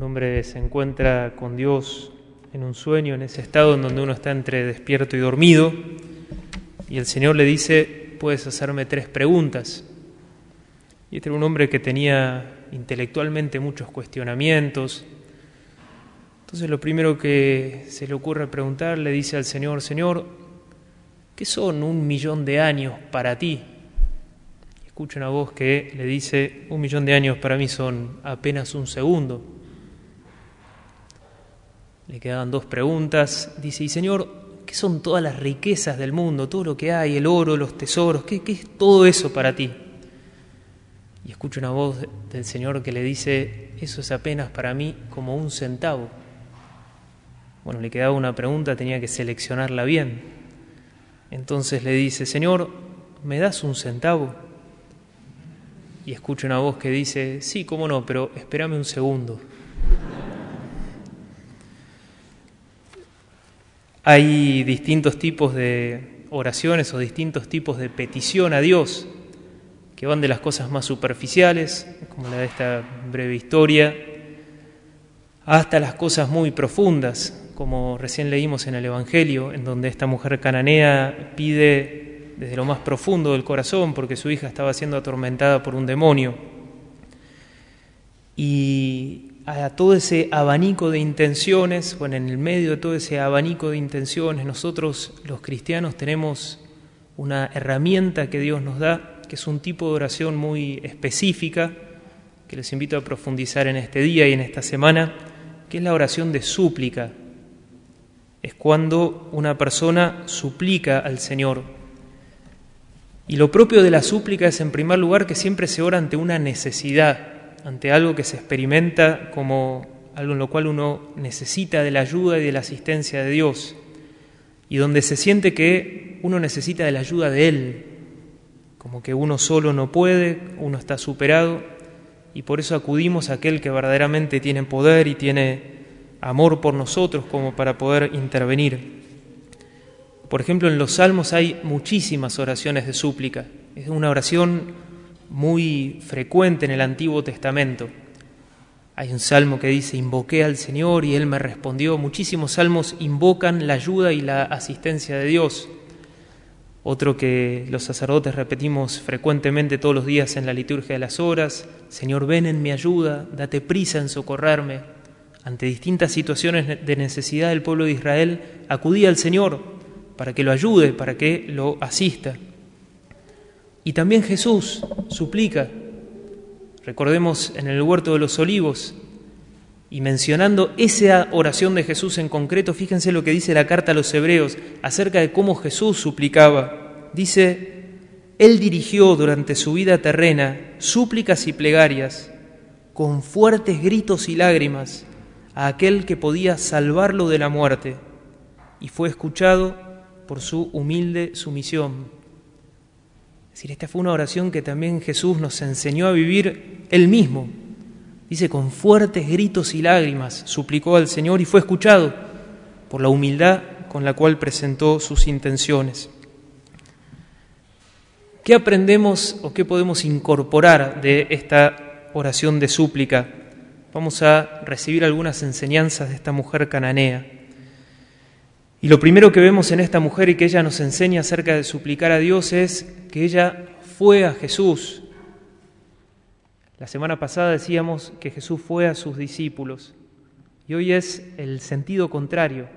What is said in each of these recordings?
Un hombre se encuentra con Dios en un sueño, en ese estado en donde uno está entre despierto y dormido, y el Señor le dice, puedes hacerme tres preguntas. Y este era un hombre que tenía intelectualmente muchos cuestionamientos. Entonces lo primero que se le ocurre preguntar le dice al Señor, Señor, ¿qué son un millón de años para ti? escucha una voz que le dice, un millón de años para mí son apenas un segundo. Le quedaban dos preguntas. Dice, y Señor, ¿qué son todas las riquezas del mundo? Todo lo que hay, el oro, los tesoros, ¿qué, qué es todo eso para ti? Y escucha una voz del Señor que le dice, eso es apenas para mí como un centavo. Bueno, le quedaba una pregunta, tenía que seleccionarla bien. Entonces le dice, Señor, ¿me das un centavo? y escucho una voz que dice, sí, cómo no, pero espérame un segundo. Hay distintos tipos de oraciones o distintos tipos de petición a Dios que van de las cosas más superficiales, como la de esta breve historia, hasta las cosas muy profundas, como recién leímos en el Evangelio, en donde esta mujer cananea pide desde lo más profundo del corazón porque su hija estaba siendo atormentada por un demonio. Y a todo ese abanico de intenciones, bueno, en el medio de todo ese abanico de intenciones, nosotros los cristianos tenemos una herramienta que Dios nos da, que es un tipo de oración muy específica, que les invito a profundizar en este día y en esta semana, que es la oración de súplica. Es cuando una persona suplica al Señor y lo propio de la súplica es, en primer lugar, que siempre se ora ante una necesidad, ante algo que se experimenta como algo en lo cual uno necesita de la ayuda y de la asistencia de Dios, y donde se siente que uno necesita de la ayuda de Él, como que uno solo no puede, uno está superado, y por eso acudimos a aquel que verdaderamente tiene poder y tiene amor por nosotros como para poder intervenir. Por ejemplo, en los salmos hay muchísimas oraciones de súplica. Es una oración muy frecuente en el Antiguo Testamento. Hay un salmo que dice, invoqué al Señor y Él me respondió. Muchísimos salmos invocan la ayuda y la asistencia de Dios. Otro que los sacerdotes repetimos frecuentemente todos los días en la liturgia de las horas, Señor, ven en mi ayuda, date prisa en socorrerme. Ante distintas situaciones de necesidad del pueblo de Israel, acudía al Señor para que lo ayude, para que lo asista. Y también Jesús suplica, recordemos en el huerto de los olivos, y mencionando esa oración de Jesús en concreto, fíjense lo que dice la carta a los hebreos acerca de cómo Jesús suplicaba. Dice, Él dirigió durante su vida terrena súplicas y plegarias con fuertes gritos y lágrimas a aquel que podía salvarlo de la muerte, y fue escuchado por su humilde sumisión. Es decir, esta fue una oración que también Jesús nos enseñó a vivir él mismo. Dice, con fuertes gritos y lágrimas suplicó al Señor y fue escuchado por la humildad con la cual presentó sus intenciones. ¿Qué aprendemos o qué podemos incorporar de esta oración de súplica? Vamos a recibir algunas enseñanzas de esta mujer cananea. Y lo primero que vemos en esta mujer y que ella nos enseña acerca de suplicar a Dios es que ella fue a Jesús. La semana pasada decíamos que Jesús fue a sus discípulos y hoy es el sentido contrario.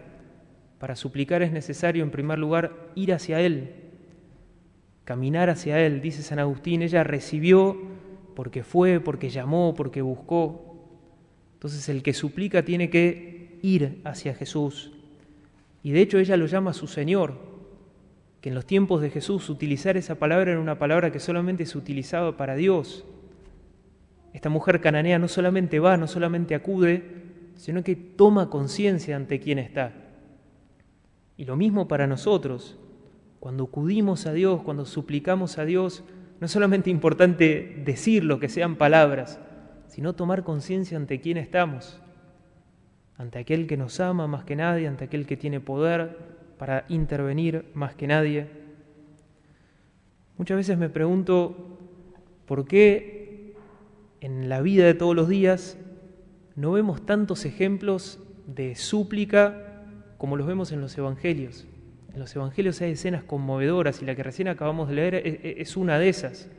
Para suplicar es necesario en primer lugar ir hacia Él, caminar hacia Él, dice San Agustín, ella recibió porque fue, porque llamó, porque buscó. Entonces el que suplica tiene que ir hacia Jesús, y de hecho ella lo llama su Señor, que en los tiempos de Jesús utilizar esa palabra era una palabra que solamente se utilizaba para Dios. Esta mujer cananea no solamente va, no solamente acude, sino que toma conciencia ante quién está. Y lo mismo para nosotros. Cuando acudimos a Dios, cuando suplicamos a Dios, no es solamente importante decir lo que sean palabras, sino tomar conciencia ante quién estamos ante aquel que nos ama más que nadie, ante aquel que tiene poder para intervenir más que nadie. Muchas veces me pregunto por qué en la vida de todos los días no vemos tantos ejemplos de súplica como los vemos en los evangelios. En los evangelios hay escenas conmovedoras y la que recién acabamos de leer es una de esas.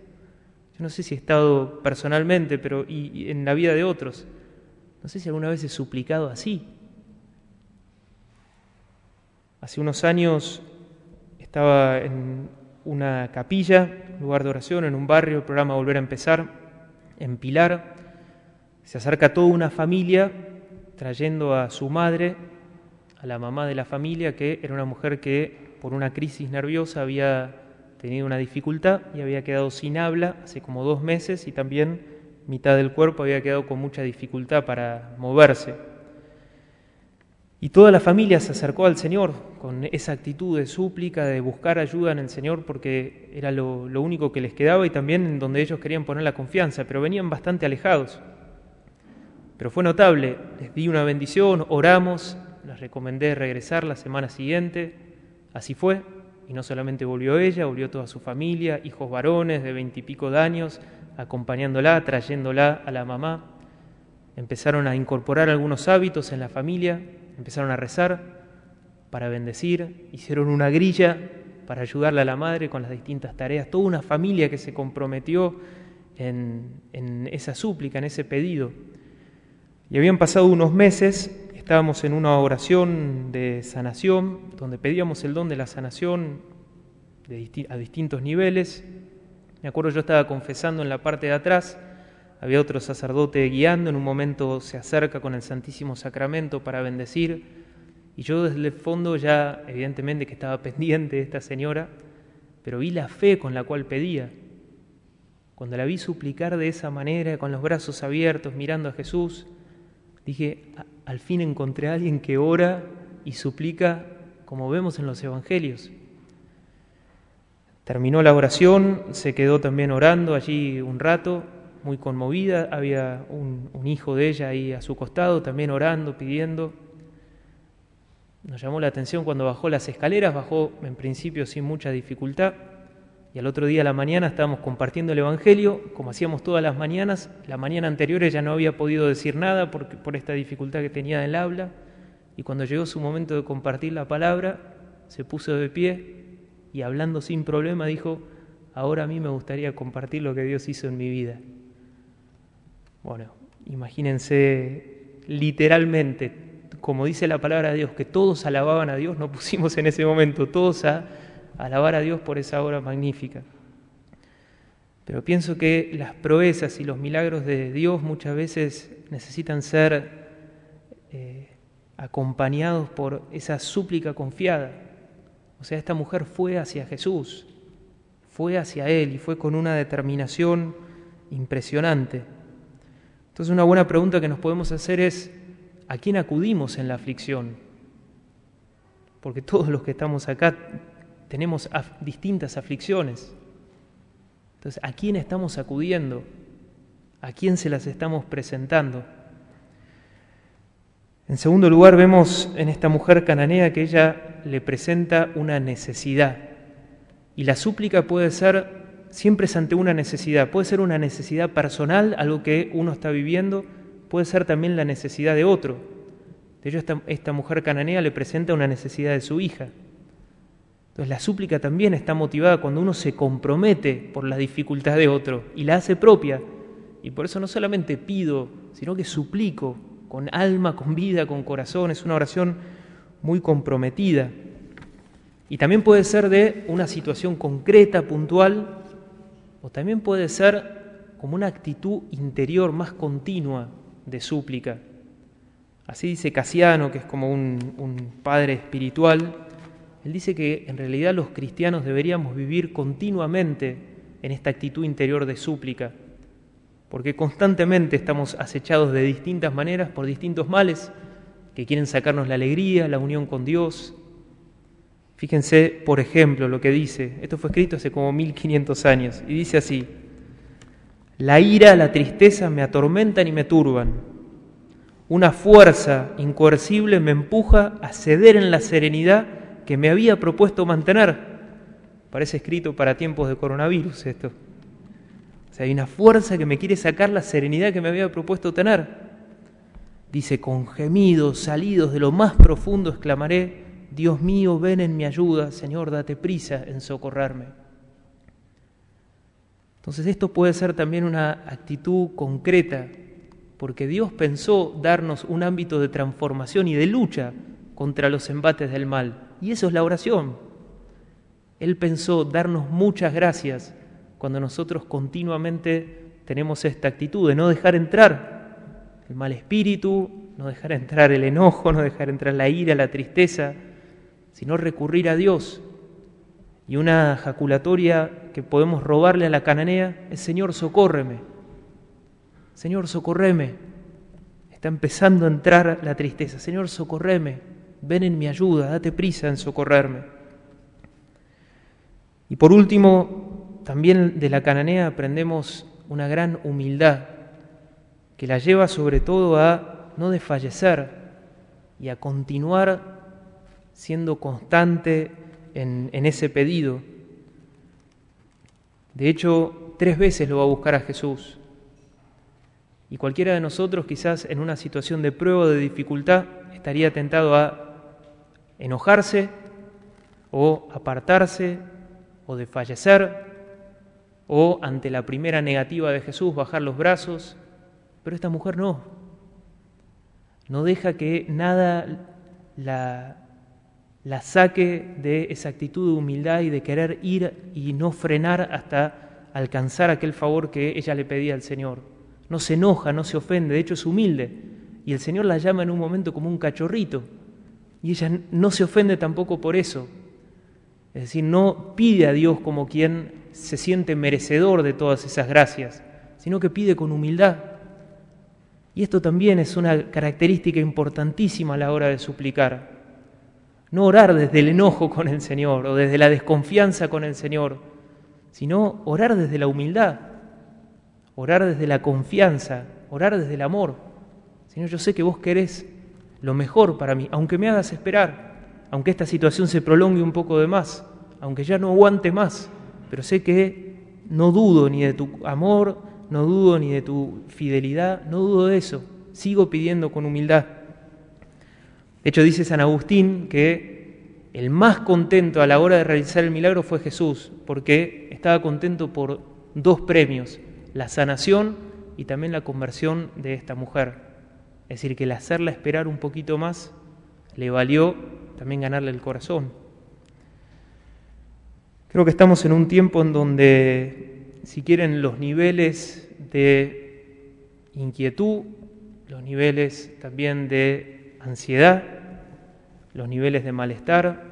Yo no sé si he estado personalmente, pero y, en la vida de otros. No sé si alguna vez he suplicado así. Hace unos años estaba en una capilla, lugar de oración, en un barrio, el programa Volver a Empezar, en Pilar. Se acerca toda una familia trayendo a su madre, a la mamá de la familia, que era una mujer que por una crisis nerviosa había tenido una dificultad y había quedado sin habla hace como dos meses y también mitad del cuerpo había quedado con mucha dificultad para moverse. Y toda la familia se acercó al Señor con esa actitud de súplica, de buscar ayuda en el Señor, porque era lo, único que les quedaba y también en donde ellos querían poner la confianza, pero venían bastante alejados. Pero fue notable, les di una bendición, oramos, les recomendé regresar la semana siguiente, así fue, y no solamente volvió ella, volvió toda su familia, hijos varones de veintipico de años, acompañándola, trayéndola a la mamá. Empezaron a incorporar algunos hábitos en la familia, empezaron a rezar para bendecir, hicieron una grilla para ayudarle a la madre con las distintas tareas, toda una familia que se comprometió en, esa súplica, en ese pedido. Y habían pasado unos meses Estábamos en una oración de sanación, donde pedíamos el don de la sanación a distintos niveles. Me acuerdo yo estaba confesando en la parte de atrás, había otro sacerdote guiando, en un momento se acerca con el Santísimo Sacramento para bendecir, y yo desde el fondo ya, evidentemente que estaba pendiente de esta señora, pero vi la fe con la cual pedía. Cuando la vi suplicar de esa manera, con los brazos abiertos, mirando a Jesús, dije, al fin encontré a alguien que ora y suplica como vemos en los evangelios. Terminó la oración, se quedó también orando allí un rato, muy conmovida, había un, hijo de ella ahí a su costado, también orando, pidiendo. Nos llamó la atención cuando bajó las escaleras, bajó en principio sin mucha dificultad, y al otro día a la mañana estábamos compartiendo el Evangelio, como hacíamos todas las mañanas. La mañana anterior ella no había podido decir nada por, esta dificultad que tenía del habla. Y cuando llegó su momento de compartir la palabra, se puso de pie y hablando sin problema dijo, ahora a mí me gustaría compartir lo que Dios hizo en mi vida. Bueno, imagínense literalmente, como dice la palabra de Dios, que todos alababan a Dios, no pusimos en ese momento todos a alabar a Dios por esa obra magnífica. Pero pienso que las proezas y los milagros de Dios muchas veces necesitan ser eh, acompañados por esa súplica confiada. O sea, esta mujer fue hacia Jesús, fue hacia Él y fue con una determinación impresionante. Entonces una buena pregunta que nos podemos hacer es, ¿a quién acudimos en la aflicción? Porque todos los que estamos acá tenemos distintas aflicciones. Entonces, ¿a quién estamos acudiendo? ¿A quién se las estamos presentando? En segundo lugar, vemos en esta mujer cananea que ella le presenta una necesidad. Y la súplica puede ser, siempre es ante una necesidad, puede ser una necesidad personal, algo que uno está viviendo, puede ser también la necesidad de otro. De hecho, esta, esta mujer cananea le presenta una necesidad de su hija. Entonces la súplica también está motivada cuando uno se compromete por la dificultad de otro y la hace propia. Y por eso no solamente pido, sino que suplico con alma, con vida, con corazón. Es una oración muy comprometida. Y también puede ser de una situación concreta, puntual, o también puede ser como una actitud interior más continua de súplica. Así dice Casiano, que es como un, un padre espiritual, él dice que en realidad los cristianos deberíamos vivir continuamente en esta actitud interior de súplica, porque constantemente estamos acechados de distintas maneras por distintos males que quieren sacarnos la alegría, la unión con Dios. Fíjense, por ejemplo, lo que dice, esto fue escrito hace como 1500 años, y dice así, la ira, la tristeza me atormentan y me turban. Una fuerza incoercible me empuja a ceder en la serenidad que me había propuesto mantener. Parece escrito para tiempos de coronavirus esto. Hay una fuerza que me quiere sacar la serenidad que me había propuesto tener. dice, con gemidos salidos de lo más profundo exclamaré, Dios mío, ven en mi ayuda, Señor, date prisa en socorrerme. Entonces esto puede ser también una actitud concreta, porque Dios pensó darnos un ámbito de transformación y de lucha contra los embates del mal, y eso es la oración. Él pensó darnos muchas gracias cuando nosotros continuamente tenemos esta actitud de no dejar entrar el mal espíritu, no dejar entrar el enojo, no dejar entrar la ira, la tristeza, sino recurrir a Dios. Y una jaculatoria que podemos robarle a la cananea es Señor, socórreme. Señor, socorreme. Está empezando a entrar la tristeza. Señor, socorreme. Ven en mi ayuda, date prisa en socorrerme. Y por último, también de la cananea aprendemos una gran humildad que la lleva sobre todo a no desfallecer y a continuar siendo constante en, ese pedido. De hecho, tres veces lo va a buscar a Jesús. Y cualquiera de nosotros quizás en una situación de prueba o de dificultad estaría tentado a enojarse o apartarse o de fallecer o ante la primera negativa de Jesús bajar los brazos, pero esta mujer no. No deja que nada la, la saque de esa actitud de humildad y de querer ir y no frenar hasta alcanzar aquel favor que ella le pedía al Señor. No se enoja, no se ofende, de hecho es humilde. Y el Señor la llama en un momento como un cachorrito. Y ella no se ofende tampoco por eso. Es decir, no pide a Dios como quien se siente merecedor de todas esas gracias, sino que pide con humildad. Y esto también es una característica importantísima a la hora de suplicar. No orar desde el enojo con el Señor o desde la desconfianza con el Señor, sino orar desde la humildad, orar desde la confianza, orar desde el amor. Señor, yo sé que vos querés lo mejor para mí, aunque me hagas esperar, aunque esta situación se prolongue un poco de más, aunque ya no aguante más, pero sé que no dudo ni de tu amor, no dudo ni de tu fidelidad, no dudo de eso, sigo pidiendo con humildad. De hecho, dice San Agustín que el más contento a la hora de realizar el milagro fue Jesús, porque estaba contento por dos premios, la sanación y también la conversión de esta mujer. Es decir, que el hacerla esperar un poquito más le valió también ganarle el corazón. Creo que estamos en un tiempo en donde, si quieren, los niveles de inquietud, los niveles también de ansiedad, los niveles de malestar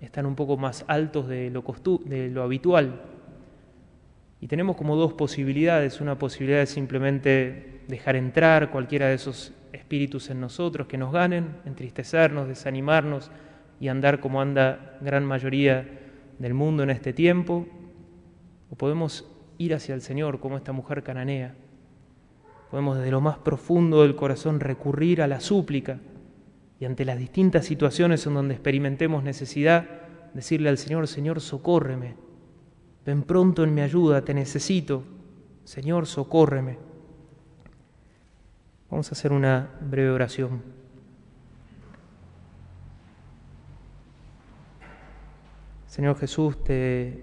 están un poco más altos de lo, de lo habitual. Y tenemos como dos posibilidades. Una posibilidad es simplemente dejar entrar cualquiera de esos espíritus en nosotros que nos ganen, entristecernos, desanimarnos y andar como anda gran mayoría del mundo en este tiempo. O podemos ir hacia el Señor como esta mujer cananea. Podemos desde lo más profundo del corazón recurrir a la súplica y ante las distintas situaciones en donde experimentemos necesidad, decirle al Señor, Señor, socórreme, ven pronto en mi ayuda, te necesito, Señor, socórreme. Vamos a hacer una breve oración. Señor Jesús, te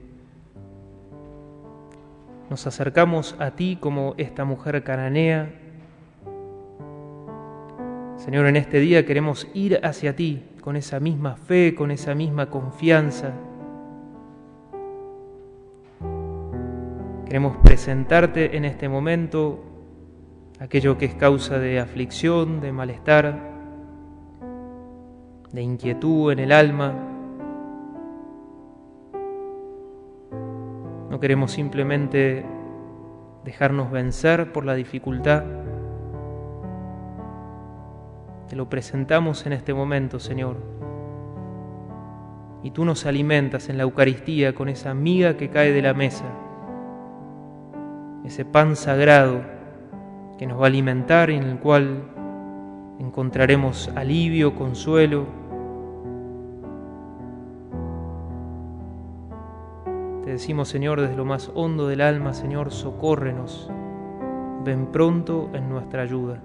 nos acercamos a ti como esta mujer cananea Señor, en este día queremos ir hacia ti con esa misma fe, con esa misma confianza. Queremos presentarte en este momento aquello que es causa de aflicción, de malestar, de inquietud en el alma. Queremos simplemente dejarnos vencer por la dificultad, te lo presentamos en este momento, Señor. Y tú nos alimentas en la Eucaristía con esa miga que cae de la mesa, ese pan sagrado que nos va a alimentar y en el cual encontraremos alivio, consuelo. Decimos, Señor, desde lo más hondo del alma, Señor, socórrenos. Ven pronto en nuestra ayuda.